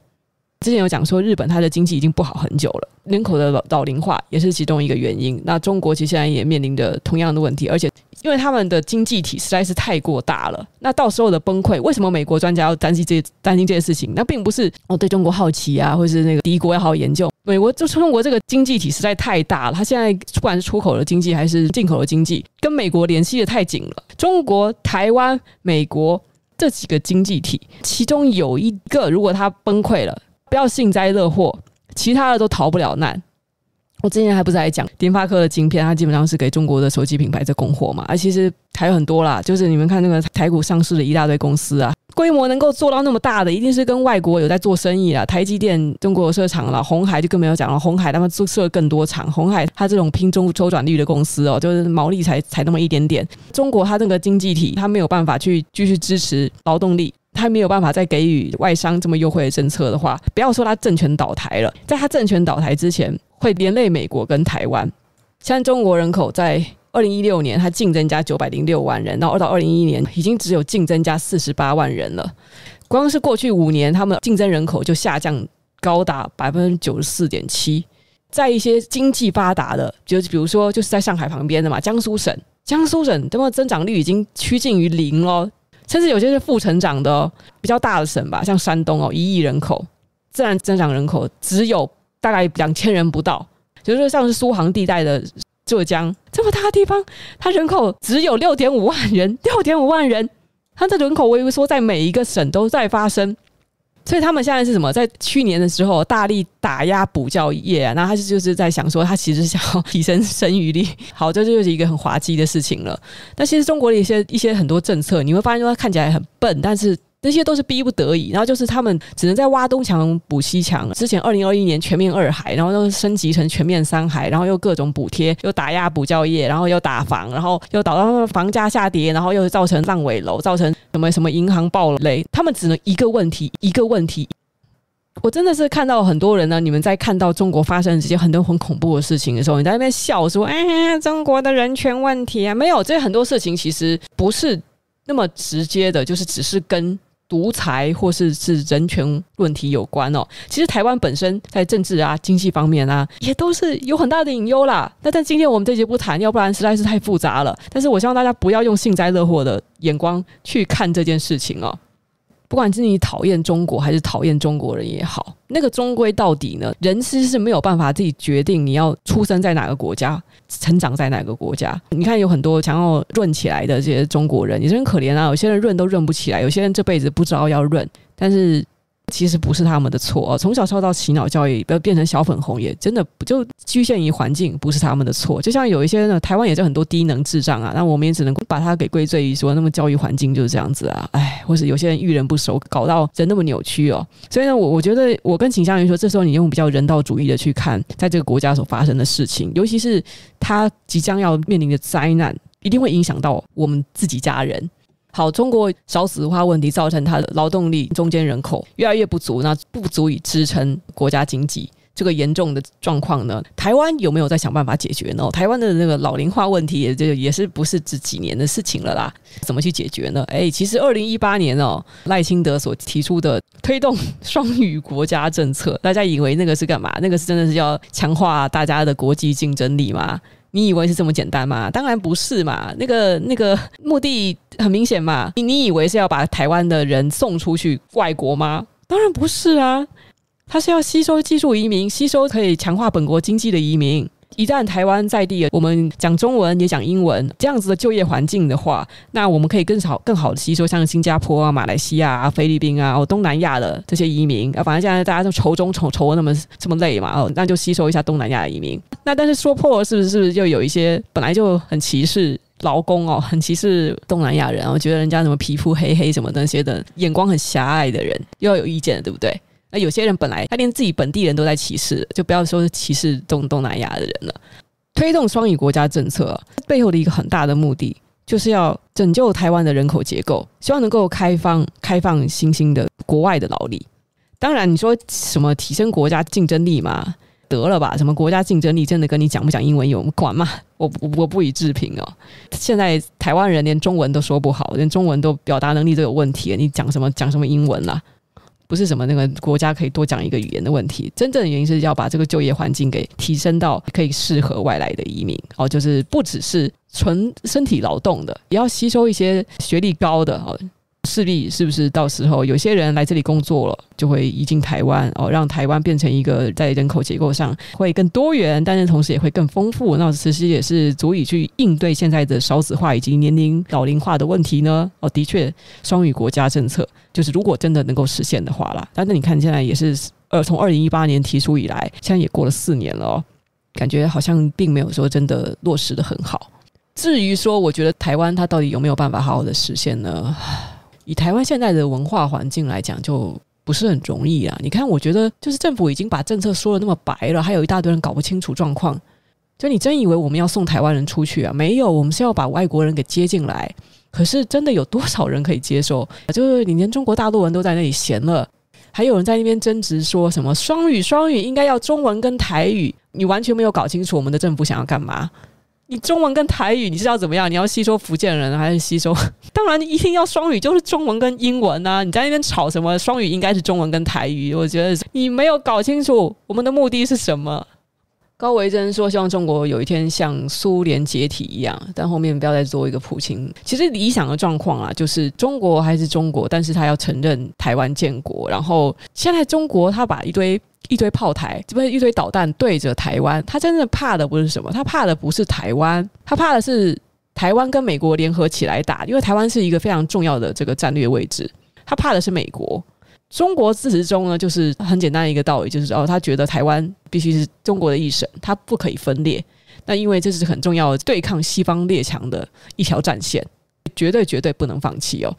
之前有讲说，日本它的经济已经不好很久了，人口的老老龄化也是其中一个原因。那中国其实现在也面临着同样的问题，而且因为他们的经济体实在是太过大了，那到时候的崩溃，为什么美国专家要担心这担心这些事情？那并不是哦对中国好奇啊，或是那个敌国要好好研究。美国就中国这个经济体实在太大了，它现在不管是出口的经济还是进口的经济，跟美国联系的太紧了。中国、台湾、美国这几个经济体，其中有一个如果它崩溃了。不要幸灾乐祸，其他的都逃不了难。我之前还不是在讲联发科的晶片，它基本上是给中国的手机品牌在供货嘛，而其实还有很多啦。就是你们看那个台股上市的一大堆公司啊，规模能够做到那么大的，一定是跟外国有在做生意啊。台积电中国有设厂了，红海就更没有讲了，红海他们做设更多厂。红海它这种拼中周转率的公司哦，就是毛利才才那么一点点。中国它这个经济体，它没有办法去继续支持劳动力。他没有办法再给予外商这么优惠的政策的话，不要说他政权倒台了，在他政权倒台之前，会连累美国跟台湾。像中国人口在二零一六年，它净增加九百零六万人，然后到二零一一年，已经只有净增加四十八万人了。光是过去五年，他们净增人口就下降高达百分之九十四点七。在一些经济发达的，就比如说就是在上海旁边的嘛，江苏省，江苏省他们增长率已经趋近于零了。甚至有些是负成长的，比较大的省吧，像山东哦，一亿人口，自然增长人口只有大概两千人不到。就是说像是苏杭地带的浙江这么大的地方，它人口只有六点五万人，六点五万人，它的人口萎缩在每一个省都在发生。所以他们现在是什么？在去年的时候大力打压补教业啊，那他就是在想说，他其实想要提升生育率。好，这就是一个很滑稽的事情了。但其实中国的一些一些很多政策，你会发现说，他看起来很笨，但是。那些都是逼不得已，然后就是他们只能在挖东墙补西墙。之前二零二一年全面二孩，然后又升级成全面三孩，然后又各种补贴，又打压补教业，然后又打房，然后又导致房价下跌，然后又造成烂尾楼，造成什么什么银行暴雷。他们只能一个问题一个问题。我真的是看到很多人呢，你们在看到中国发生这些很多很恐怖的事情的时候，你在那边笑说：“哎，中国的人权问题啊，没有这些很多事情其实不是那么直接的，就是只是跟。”独裁或是是人权问题有关哦，其实台湾本身在政治啊、经济方面啊，也都是有很大的隐忧啦。那但今天我们这节不谈，要不然实在是太复杂了。但是我希望大家不要用幸灾乐祸的眼光去看这件事情哦。不管是你讨厌中国还是讨厌中国人也好，那个终归到底呢，人其实是没有办法自己决定你要出生在哪个国家，成长在哪个国家。你看有很多想要润起来的这些中国人，也是很可怜啊。有些人润都润不起来，有些人这辈子不知道要润，但是。其实不是他们的错哦，从小受到洗脑教育，不要变成小粉红，也真的不就局限于环境，不是他们的错。就像有一些呢，台湾也是很多低能智障啊，那我们也只能把它给归罪于说，那么教育环境就是这样子啊，哎，或是有些人遇人不熟，搞到人那么扭曲哦。所以呢，我我觉得我更倾向于说，这时候你用比较人道主义的去看，在这个国家所发生的事情，尤其是他即将要面临的灾难，一定会影响到我们自己家人。好，中国少子化问题造成它的劳动力中间人口越来越不足，那不足以支撑国家经济，这个严重的状况呢，台湾有没有在想办法解决呢？台湾的那个老龄化问题也就也是不是这几年的事情了啦？怎么去解决呢？哎，其实二零一八年哦，赖清德所提出的推动双语国家政策，大家以为那个是干嘛？那个是真的是要强化大家的国际竞争力吗？你以为是这么简单吗？当然不是嘛！那个那个目的很明显嘛。你你以为是要把台湾的人送出去外国吗？当然不是啊！他是要吸收技术移民，吸收可以强化本国经济的移民。一旦台湾在地，我们讲中文也讲英文，这样子的就业环境的话，那我们可以更好、更好的吸收像新加坡啊、马来西亚啊、菲律宾啊、哦东南亚的这些移民啊。反正现在大家都愁中愁愁的那么这么累嘛，哦，那就吸收一下东南亚的移民。那但是说破了，是不是是不是就有一些本来就很歧视劳工哦，很歧视东南亚人，我觉得人家什么皮肤黑黑什么那些的眼光很狭隘的人，又要有意见，对不对？那有些人本来他连自己本地人都在歧视，就不要说是歧视东东南亚的人了。推动双语国家政策背后的一个很大的目的，就是要拯救台湾的人口结构，希望能够开放开放新兴的国外的劳力。当然，你说什么提升国家竞争力嘛？得了吧，什么国家竞争力真的跟你讲不讲英文有关吗？我我我不予置评哦。现在台湾人连中文都说不好，连中文都表达能力都有问题，你讲什么讲什么英文啦？不是什么那个国家可以多讲一个语言的问题，真正的原因是要把这个就业环境给提升到可以适合外来的移民哦，就是不只是纯身体劳动的，也要吸收一些学历高的哦。势必是不是到时候有些人来这里工作了，就会移进台湾哦，让台湾变成一个在人口结构上会更多元，但是同时也会更丰富。那其实也是足以去应对现在的少子化以及年龄老龄化的问题呢。哦，的确，双语国家政策就是如果真的能够实现的话啦。但是你看现在也是呃，从二零一八年提出以来，现在也过了四年了哦，感觉好像并没有说真的落实得很好。至于说，我觉得台湾它到底有没有办法好好的实现呢？以台湾现在的文化环境来讲，就不是很容易啊。你看，我觉得就是政府已经把政策说得那么白了，还有一大堆人搞不清楚状况。就你真以为我们要送台湾人出去啊？没有，我们是要把外国人给接进来。可是真的有多少人可以接受？就是你连中国大陆人都在那里闲了，还有人在那边争执说什么双语，双语应该要中文跟台语，你完全没有搞清楚我们的政府想要干嘛。你中文跟台语，你是要怎么样？你要吸收福建人，还是吸收？[LAUGHS] 当然，一定要双语，就是中文跟英文啊！你在那边吵什么？双语应该是中文跟台语。我觉得你没有搞清楚我们的目的是什么。高维珍说，希望中国有一天像苏联解体一样，但后面不要再做一个普京。其实理想的状况啊，就是中国还是中国，但是他要承认台湾建国。然后现在中国他把一堆。一堆炮台，这不是一堆导弹对着台湾，他真正怕的不是什么？他怕的不是台湾，他怕的是台湾跟美国联合起来打，因为台湾是一个非常重要的这个战略位置。他怕的是美国，中国自始至终呢，就是很简单一个道理，就是哦，他觉得台湾必须是中国的一省，它不可以分裂。那因为这是很重要对抗西方列强的一条战线，绝对绝对不能放弃哦。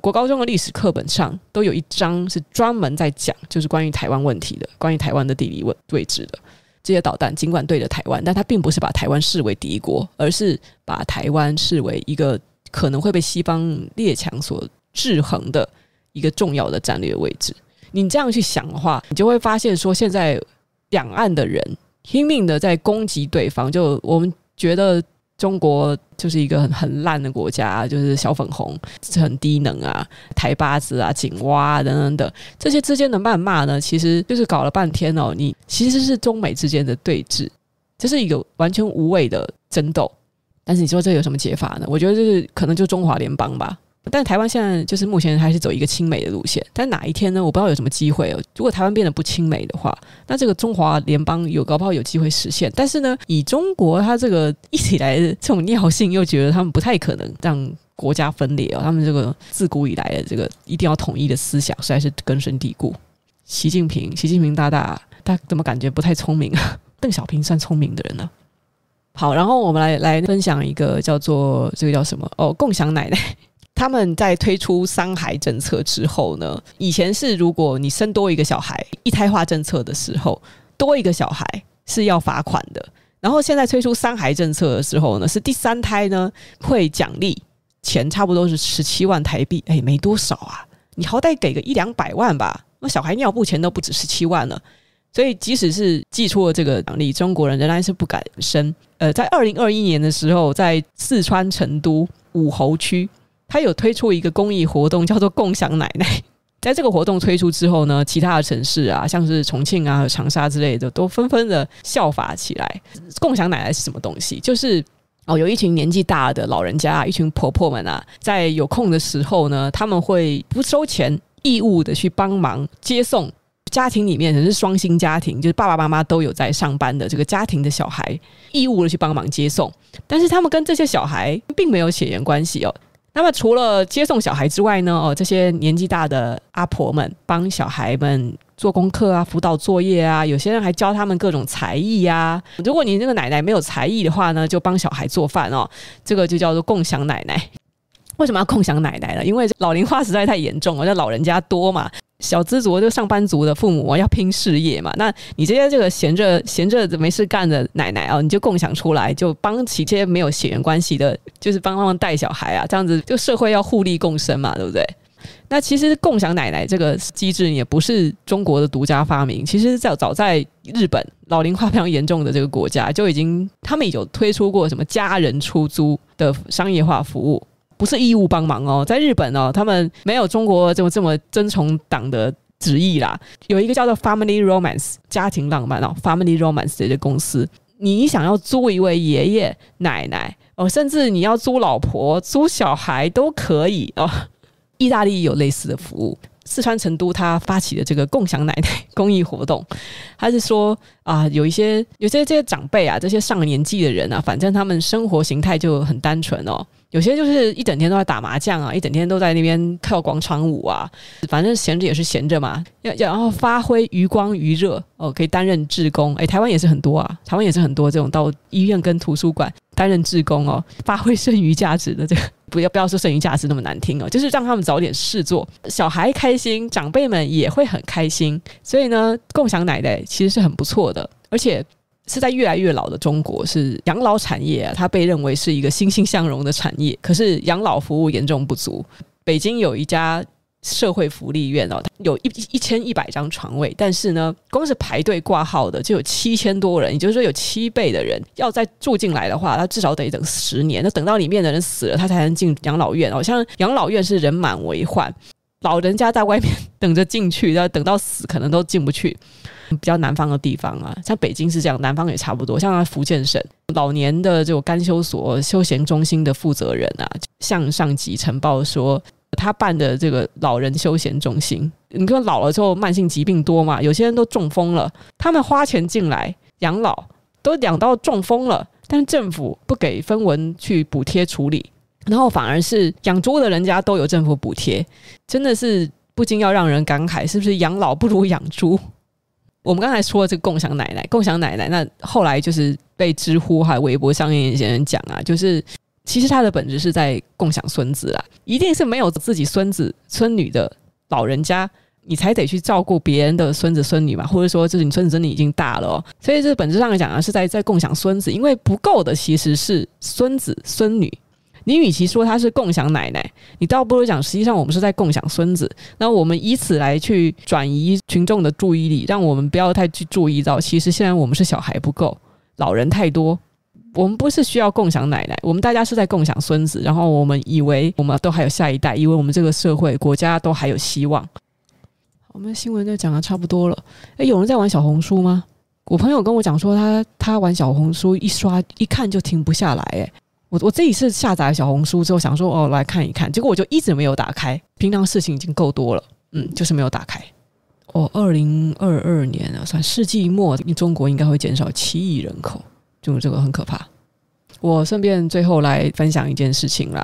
国高中的历史课本上都有一章是专门在讲，就是关于台湾问题的，关于台湾的地理位位置的。这些导弹尽管对着台湾，但它并不是把台湾视为敌国，而是把台湾视为一个可能会被西方列强所制衡的一个重要的战略位置。你这样去想的话，你就会发现说，现在两岸的人拼命的在攻击对方，就我们觉得。中国就是一个很很烂的国家，就是小粉红，很低能啊，台巴子啊，井蛙啊等等等，这些之间的谩骂呢，其实就是搞了半天哦，你其实是中美之间的对峙，这是一个完全无谓的争斗。但是你说这有什么解法呢？我觉得就是可能就中华联邦吧。但台湾现在就是目前还是走一个亲美的路线，但哪一天呢？我不知道有什么机会哦。如果台湾变得不亲美的话，那这个中华联邦有搞不好有机会实现。但是呢，以中国它这个一直以来的这种尿性，又觉得他们不太可能让国家分裂哦。他们这个自古以来的这个一定要统一的思想，实在是根深蒂固。习近平，习近平大大，他怎么感觉不太聪明啊？邓小平算聪明 [LAUGHS] 的人呢？好，然后我们来来分享一个叫做这个叫什么哦，共享奶奶。他们在推出三孩政策之后呢，以前是如果你生多一个小孩，一胎化政策的时候，多一个小孩是要罚款的。然后现在推出三孩政策的时候呢，是第三胎呢会奖励钱，差不多是十七万台币，哎，没多少啊，你好歹给个一两百万吧。那小孩尿布钱都不止十七万了，所以即使是寄出了这个奖励，中国人仍然是不敢生。呃，在二零二一年的时候，在四川成都武侯区。他有推出一个公益活动，叫做“共享奶奶”。[LAUGHS] 在这个活动推出之后呢，其他的城市啊，像是重庆啊、长沙之类的，都纷纷的效法起来。共享奶奶是什么东西？就是哦，有一群年纪大的老人家，一群婆婆们啊，在有空的时候呢，他们会不收钱，义务的去帮忙接送家庭里面，可能是双薪家庭，就是爸爸妈妈都有在上班的这个家庭的小孩，义务的去帮忙接送。但是他们跟这些小孩并没有血缘关系哦。那么除了接送小孩之外呢？哦，这些年纪大的阿婆们帮小孩们做功课啊、辅导作业啊，有些人还教他们各种才艺呀。如果你那个奶奶没有才艺的话呢，就帮小孩做饭哦。这个就叫做共享奶奶。[LAUGHS] 为什么要共享奶奶呢？因为老龄化实在太严重了，那老人家多嘛。小资族就上班族的父母要拼事业嘛，那你这些这个闲着闲着没事干的奶奶啊，你就共享出来，就帮起这些没有血缘关系的，就是帮他们带小孩啊，这样子就社会要互利共生嘛，对不对？那其实共享奶奶这个机制也不是中国的独家发明，其实在早在日本老龄化非常严重的这个国家就已经，他们已经推出过什么家人出租的商业化服务。不是义务帮忙哦，在日本哦，他们没有中国这么这么遵从党的旨意啦。有一个叫做 Family Romance 家庭浪漫哦，Family Romance 这个公司，你想要租一位爷爷奶奶哦，甚至你要租老婆、租小孩都可以哦。意大利有类似的服务，四川成都他发起的这个共享奶奶 [LAUGHS] 公益活动，他是说啊，有一些有些这些长辈啊，这些上了年纪的人啊，反正他们生活形态就很单纯哦。有些就是一整天都在打麻将啊，一整天都在那边跳广场舞啊，反正闲着也是闲着嘛，要要然后发挥余光余热哦，可以担任志工。诶，台湾也是很多啊，台湾也是很多这种到医院跟图书馆担任志工哦，发挥剩余价值的这个，不要不要说剩余价值那么难听哦，就是让他们找点事做，小孩开心，长辈们也会很开心，所以呢，共享奶奶其实是很不错的，而且。是在越来越老的中国，是养老产业啊，它被认为是一个欣欣向荣的产业。可是养老服务严重不足。北京有一家社会福利院哦，它有一一千一百张床位，但是呢，光是排队挂号的就有七千多人，也就是说有七倍的人要再住进来的话，他至少得等十年。那等到里面的人死了，他才能进养老院。好像养老院是人满为患，老人家在外面等着进去，要等到死可能都进不去。比较南方的地方啊，像北京是这样，南方也差不多。像福建省老年的这种干休所、休闲中心的负责人啊，向上级呈报说，他办的这个老人休闲中心，你说老了之后慢性疾病多嘛，有些人都中风了，他们花钱进来养老，都养到中风了，但政府不给分文去补贴处理，然后反而是养猪的人家都有政府补贴，真的是。不禁要让人感慨，是不是养老不如养猪？我们刚才说这个共享奶奶，共享奶奶，那后来就是被知乎还有微博上面一些人讲啊，就是其实它的本质是在共享孙子啊，一定是没有自己孙子孙女的老人家，你才得去照顾别人的孙子孙女嘛，或者说就是你孙子孙女已经大了哦，所以这本质上来讲啊，是在在共享孙子，因为不够的其实是孙子孙女。你与其说他是共享奶奶，你倒不如讲，实际上我们是在共享孙子。那我们以此来去转移群众的注意力，让我们不要太去注意到，其实现在我们是小孩不够，老人太多。我们不是需要共享奶奶，我们大家是在共享孙子。然后我们以为我们都还有下一代，以为我们这个社会国家都还有希望。我们新闻就讲的差不多了。诶，有人在玩小红书吗？我朋友跟我讲说他，他他玩小红书一刷一看就停不下来，诶。我我自己是下载小红书之后想说哦，来看一看，结果我就一直没有打开。平常事情已经够多了，嗯，就是没有打开。哦，二零二二年啊，算世纪末，中国应该会减少七亿人口，就这个很可怕。我顺便最后来分享一件事情啦，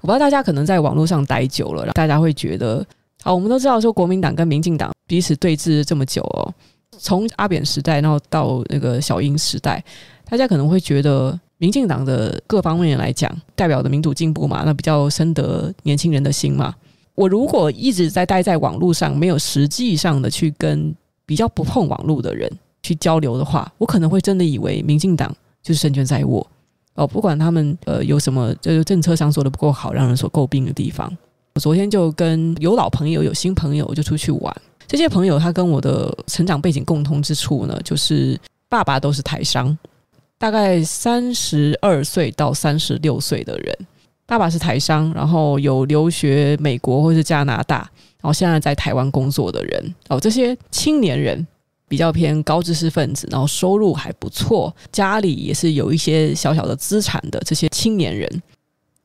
我不知道大家可能在网络上待久了，大家会觉得，好，我们都知道说国民党跟民进党彼此对峙这么久哦，从阿扁时代，然后到那个小英时代，大家可能会觉得。民进党的各方面来讲，代表的民主进步嘛，那比较深得年轻人的心嘛。我如果一直在待在网络上，没有实际上的去跟比较不碰网络的人去交流的话，我可能会真的以为民进党就是胜券在握哦。不管他们呃有什么就是政策上做的不够好，让人所诟病的地方。我昨天就跟有老朋友、有新朋友就出去玩，这些朋友他跟我的成长背景共通之处呢，就是爸爸都是台商。大概三十二岁到三十六岁的人，爸爸是台商，然后有留学美国或是加拿大，然后现在在台湾工作的人哦，这些青年人比较偏高知识分子，然后收入还不错，家里也是有一些小小的资产的这些青年人，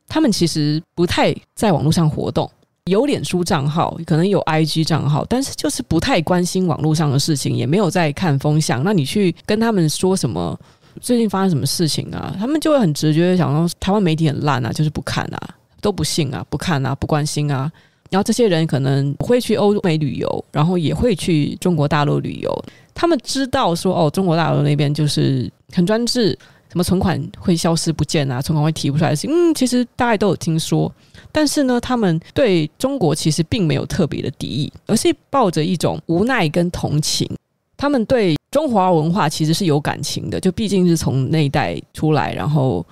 他们其实不太在网络上活动，有脸书账号，可能有 IG 账号，但是就是不太关心网络上的事情，也没有在看风向。那你去跟他们说什么？最近发生什么事情啊？他们就会很直觉的想说，台湾媒体很烂啊，就是不看啊，都不信啊，不看啊，不关心啊。然后这些人可能会去欧美旅游，然后也会去中国大陆旅游。他们知道说，哦，中国大陆那边就是很专制，什么存款会消失不见啊，存款会提不出来。嗯，其实大家都有听说。但是呢，他们对中国其实并没有特别的敌意，而是抱着一种无奈跟同情。他们对中华文化其实是有感情的，就毕竟是从那一代出来，然后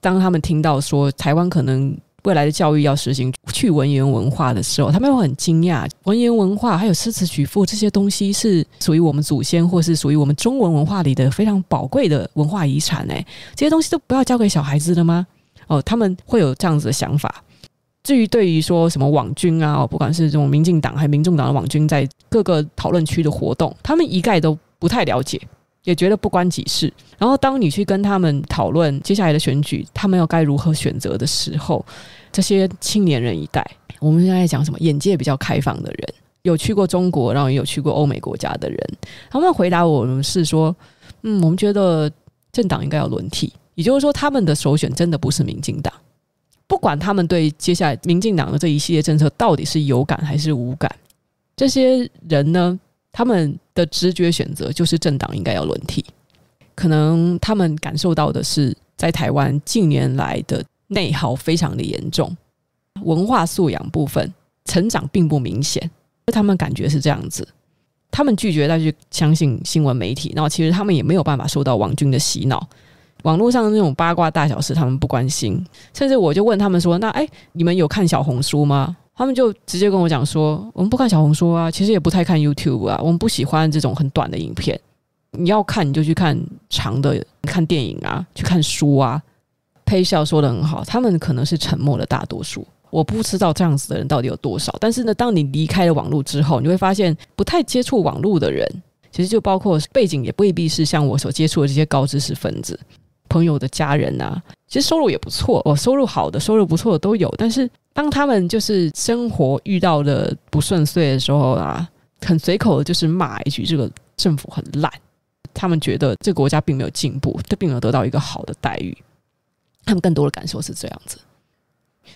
当他们听到说台湾可能未来的教育要实行去文言文化的时候，他们会很惊讶。文言文化还有诗词曲赋这些东西是属于我们祖先，或是属于我们中文文化里的非常宝贵的文化遗产。哎，这些东西都不要交给小孩子了吗？哦，他们会有这样子的想法。至于对于说什么网军啊，不管是这种民进党还是民众党的网军，在各个讨论区的活动，他们一概都不太了解，也觉得不关己事。然后当你去跟他们讨论接下来的选举，他们要该如何选择的时候，这些青年人一代，我们现在讲什么？眼界比较开放的人，有去过中国，然后也有去过欧美国家的人，他们回答我们是说：嗯，我们觉得政党应该要轮替，也就是说，他们的首选真的不是民进党。不管他们对接下来民进党的这一系列政策到底是有感还是无感，这些人呢，他们的直觉选择就是政党应该要轮替。可能他们感受到的是，在台湾近年来的内耗非常的严重，文化素养部分成长并不明显，他们感觉是这样子。他们拒绝再去相信新闻媒体，然后其实他们也没有办法受到王军的洗脑。网络上的那种八卦大小事，他们不关心。甚至我就问他们说：“那哎，你们有看小红书吗？”他们就直接跟我讲说：“我们不看小红书啊，其实也不太看 YouTube 啊，我们不喜欢这种很短的影片。你要看你就去看长的，看电影啊，去看书啊。”配笑说得很好，他们可能是沉默的大多数。我不知道这样子的人到底有多少。但是呢，当你离开了网络之后，你会发现不太接触网络的人，其实就包括背景也未必是像我所接触的这些高知识分子。朋友的家人啊，其实收入也不错哦，收入好的、收入不错的都有。但是当他们就是生活遇到的不顺遂的时候啊，很随口的就是骂一句：“这个政府很烂。”他们觉得这个国家并没有进步，他并没有得到一个好的待遇。他们更多的感受是这样子。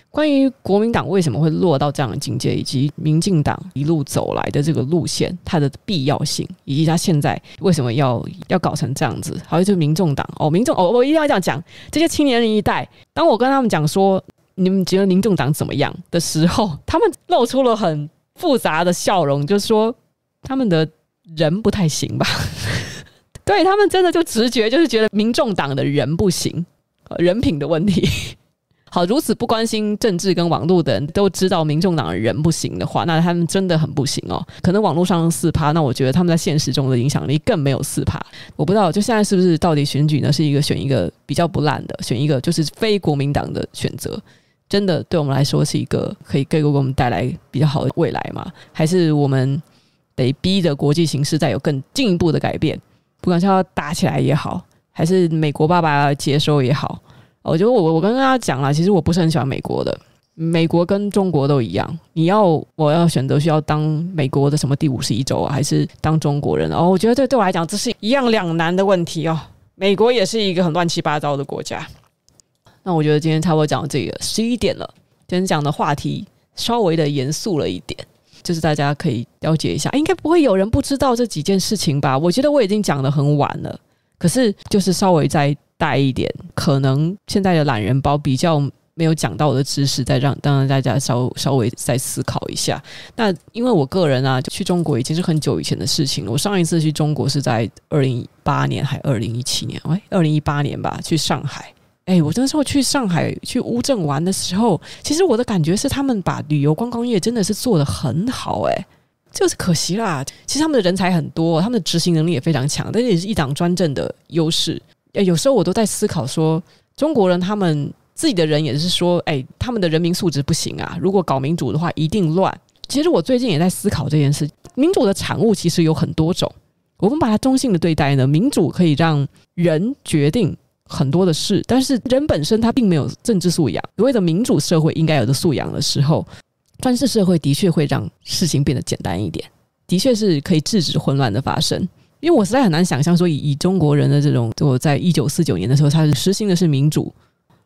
关于国民党为什么会落到这样的境界，以及民进党一路走来的这个路线，它的必要性，以及他现在为什么要要搞成这样子，好像就是民众党哦，民众哦，我一定要这样讲，这些青年人一代，当我跟他们讲说，你们觉得民众党怎么样的时候，他们露出了很复杂的笑容，就是说他们的人不太行吧。[LAUGHS] 对，他们真的就直觉就是觉得民众党的人不行，人品的问题。好，如此不关心政治跟网络的人都知道民众党的人不行的话，那他们真的很不行哦。可能网络上四趴，那我觉得他们在现实中的影响力更没有四趴。我不知道，就现在是不是到底选举呢？是一个选一个比较不烂的，选一个就是非国民党的选择，真的对我们来说是一个可以给我们带来比较好的未来吗？还是我们得逼着国际形势再有更进一步的改变？不管是要打起来也好，还是美国爸爸要接收也好，我觉得我我跟大家讲了，其实我不是很喜欢美国的。美国跟中国都一样，你要我要选择需要当美国的什么第五十一州啊，还是当中国人？哦，我觉得这对我来讲这是一样两难的问题哦。美国也是一个很乱七八糟的国家。那我觉得今天差不多讲到这个十一点了，今天讲的话题稍微的严肃了一点。就是大家可以了解一下，应该不会有人不知道这几件事情吧？我觉得我已经讲的很晚了，可是就是稍微再带一点，可能现在的懒人包比较没有讲到的知识，再让当然大家稍稍微再思考一下。那因为我个人啊，去中国已经是很久以前的事情了。我上一次去中国是在二零一八年还二零一七年？喂，二零一八年吧，去上海。哎，我那时候去上海去乌镇玩的时候，其实我的感觉是他们把旅游观光业真的是做得很好，哎，就是可惜啦。其实他们的人才很多，他们的执行能力也非常强，但是也是一党专政的优势。哎，有时候我都在思考说，中国人他们自己的人也是说，哎，他们的人民素质不行啊。如果搞民主的话，一定乱。其实我最近也在思考这件事，民主的产物其实有很多种，我们把它中性的对待呢，民主可以让人决定。很多的事，但是人本身他并没有政治素养。所谓的民主社会应该有的素养的时候，专制社会的确会让事情变得简单一点，的确是可以制止混乱的发生。因为我实在很难想象说以，以中国人的这种，我在一九四九年的时候，他是实行的是民主，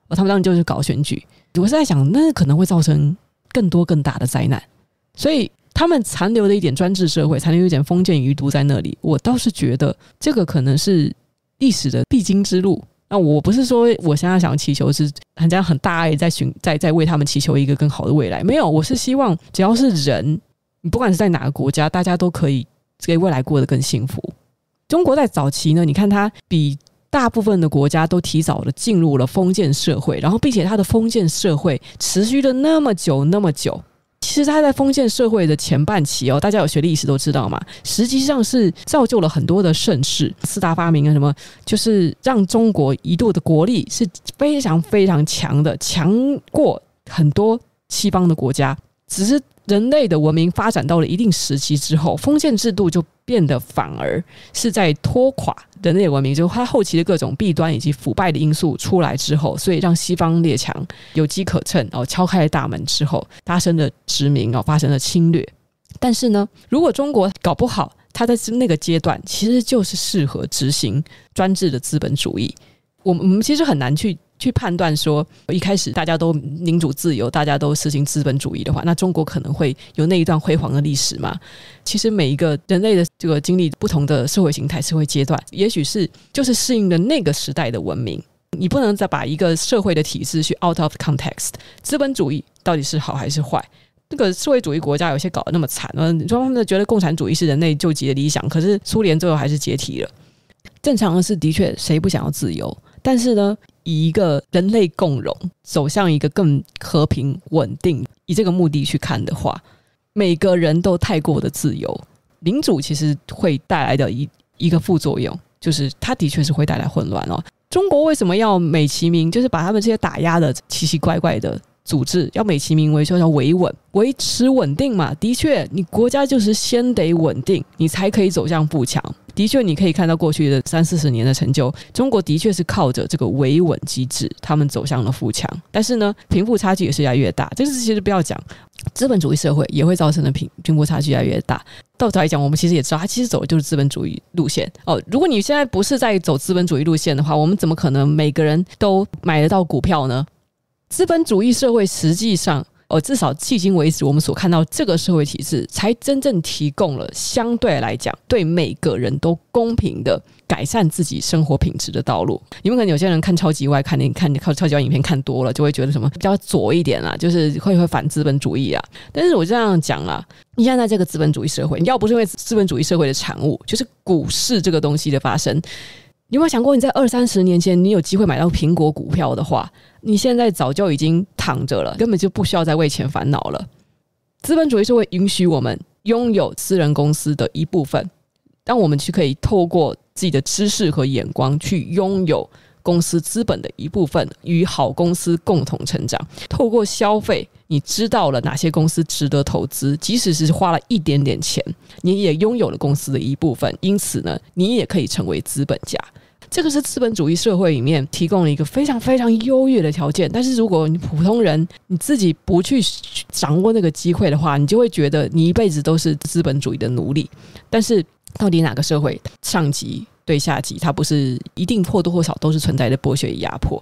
而他们当时就是搞选举。我是在想，那可能会造成更多更大的灾难。所以他们残留的一点专制社会，残留一点封建余毒在那里，我倒是觉得这个可能是历史的必经之路。那我不是说我现在想祈求是很这样很大爱在寻在在为他们祈求一个更好的未来，没有，我是希望只要是人，你不管是在哪个国家，大家都可以给未来过得更幸福。中国在早期呢，你看它比大部分的国家都提早的进入了封建社会，然后并且它的封建社会持续了那么久那么久。其实他在封建社会的前半期哦，大家有学历史都知道嘛，实际上是造就了很多的盛世，四大发明啊什么，就是让中国一度的国力是非常非常强的，强过很多西方的国家，只是。人类的文明发展到了一定时期之后，封建制度就变得反而是在拖垮人类文明。就是它后期的各种弊端以及腐败的因素出来之后，所以让西方列强有机可乘哦，敲开了大门之后，发生了殖民哦，发生了侵略。但是呢，如果中国搞不好，它在那个阶段其实就是适合执行专制的资本主义。我们我们其实很难去。去判断说，一开始大家都民主自由，大家都实行资本主义的话，那中国可能会有那一段辉煌的历史吗？其实每一个人类的这个经历不同的社会形态、社会阶段，也许是就是适应了那个时代的文明。你不能再把一个社会的体制去 out of context。资本主义到底是好还是坏？那个社会主义国家有些搞得那么惨，嗯，你说他们觉得共产主义是人类救急的理想，可是苏联最后还是解体了。正常的是，的确谁不想要自由？但是呢，以一个人类共荣走向一个更和平稳定，以这个目的去看的话，每个人都太过的自由，民主其实会带来的一一个副作用，就是它的确是会带来混乱哦。中国为什么要美其名，就是把他们这些打压的奇奇怪怪的组织，要美其名为说要维稳、维持稳定嘛？的确，你国家就是先得稳定，你才可以走向富强。的确，你可以看到过去的三四十年的成就，中国的确是靠着这个维稳机制，他们走向了富强。但是呢，贫富差距也是越来越大。这个其实不要讲，资本主义社会也会造成的贫贫富差距越来越大。到头来讲，我们其实也知道，它其实走的就是资本主义路线。哦，如果你现在不是在走资本主义路线的话，我们怎么可能每个人都买得到股票呢？资本主义社会实际上。呃，至少迄今为止，我们所看到这个社会体制，才真正提供了相对来讲，对每个人都公平的改善自己生活品质的道路。你们可能有些人看超级外，看你看靠超级外影片看多了，就会觉得什么比较左一点啊，就是会会反资本主义啊。但是我这样讲啊，你现在这个资本主义社会，你要不是因为资本主义社会的产物，就是股市这个东西的发生。你有没有想过，你在二三十年前，你有机会买到苹果股票的话，你现在早就已经躺着了，根本就不需要再为钱烦恼了。资本主义是会允许我们拥有私人公司的一部分，当我们去可以透过自己的知识和眼光去拥有公司资本的一部分，与好公司共同成长。透过消费，你知道了哪些公司值得投资，即使是花了一点点钱，你也拥有了公司的一部分，因此呢，你也可以成为资本家。这个是资本主义社会里面提供了一个非常非常优越的条件，但是如果你普通人你自己不去掌握那个机会的话，你就会觉得你一辈子都是资本主义的奴隶。但是到底哪个社会上级对下级，它不是一定或多或少都是存在的剥削与压迫？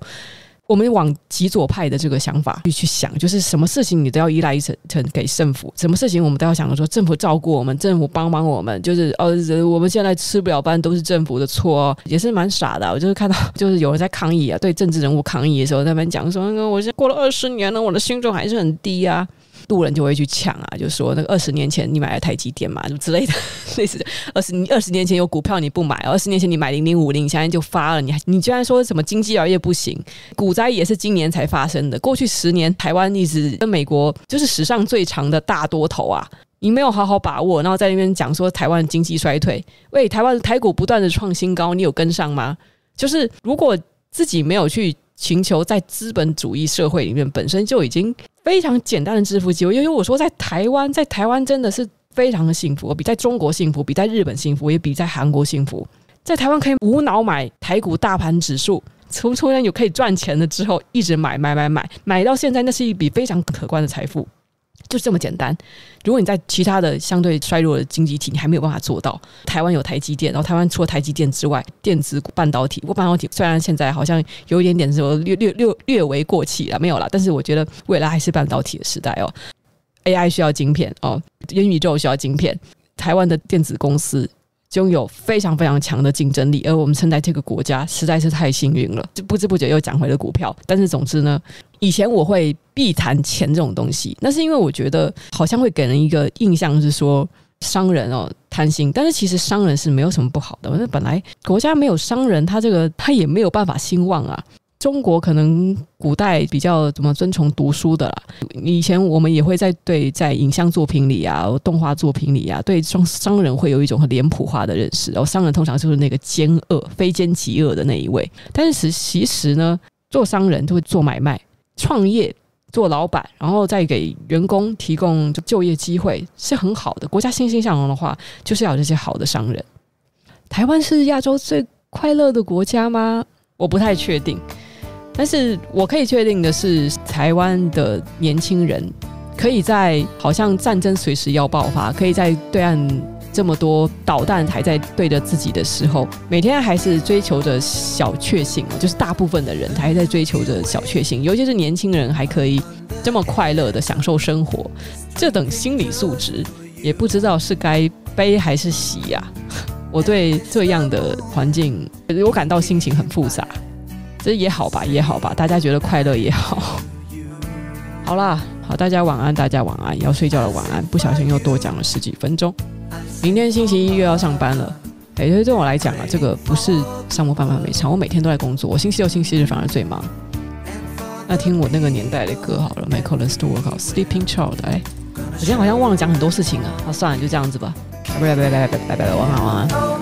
我们往极左派的这个想法去去想，就是什么事情你都要依赖一层层给政府，什么事情我们都要想着说政府照顾我们，政府帮帮我们，就是呃，我们现在吃不了饭都是政府的错，也是蛮傻的。我就是看到就是有人在抗议啊，对政治人物抗议的时候，在那边讲说，我现在过了二十年了，我的薪酬还是很低啊。路人就会去抢啊，就说那个二十年前你买了台积电嘛，什么之类的，[LAUGHS] 类似的。二十你二十年前有股票你不买，二十年前你买零零五零，你现在就发了，你还你居然说什么经济行业不行？股灾也是今年才发生的。过去十年台湾一直跟美国就是史上最长的大多头啊，你没有好好把握，然后在那边讲说台湾经济衰退，喂，台湾台股不断的创新高，你有跟上吗？就是如果自己没有去。寻求在资本主义社会里面本身就已经非常简单的致富机会，因为我说在台湾，在台湾真的是非常的幸福，比在中国幸福，比在日本幸福，也比在韩国幸福。在台湾可以无脑买台股大盘指数，从突然有可以赚钱了之后，一直买买买买，买到现在，那是一笔非常可观的财富。就这么简单。如果你在其他的相对衰弱的经济体，你还没有办法做到。台湾有台积电，然后台湾除了台积电之外，电子、半导体，不过半导体虽然现在好像有一点点说略略略略为过气了，没有了，但是我觉得未来还是半导体的时代哦。AI 需要晶片哦，元宇宙需要晶片，台湾的电子公司。拥有非常非常强的竞争力，而我们身在这个国家实在是太幸运了，就不知不觉又涨回了股票。但是总之呢，以前我会避谈钱这种东西，那是因为我觉得好像会给人一个印象是说商人哦贪心，但是其实商人是没有什么不好的，那本来国家没有商人，他这个他也没有办法兴旺啊。中国可能古代比较怎么尊崇读书的啦。以前我们也会在对在影像作品里啊、动画作品里啊，对商商人会有一种很脸谱化的认识。然后商人通常就是那个奸恶、非奸即恶的那一位。但是其实呢，做商人就会做买卖、创业、做老板，然后再给员工提供就就业机会，是很好的。国家欣欣向荣的话，就是要有这些好的商人。台湾是亚洲最快乐的国家吗？我不太确定。但是我可以确定的是，台湾的年轻人可以在好像战争随时要爆发，可以在对岸这么多导弹还在对着自己的时候，每天还是追求着小确幸，就是大部分的人还在追求着小确幸，尤其是年轻人还可以这么快乐的享受生活，这等心理素质也不知道是该悲还是喜呀、我对这样的环境，[LAUGHS] 我感到心情很复杂。这也好吧，也好吧，大家觉得快乐也好。[LAUGHS] 好啦，好，大家晚安，大家晚安，要睡觉了，晚安。不小心又多讲了十几分钟。明天星期一又要上班了，哎，对对我来讲啊，这个不是上班半半没长，我每天都在工作，我星期六、星期日反而最忙。那听我那个年代的歌好了，Michael s t u a r t，Sleeping Child，哎，我今天好像忘了讲很多事情啊，好算了，就这样子吧，拜拜拜拜拜拜拜拜，晚安晚安。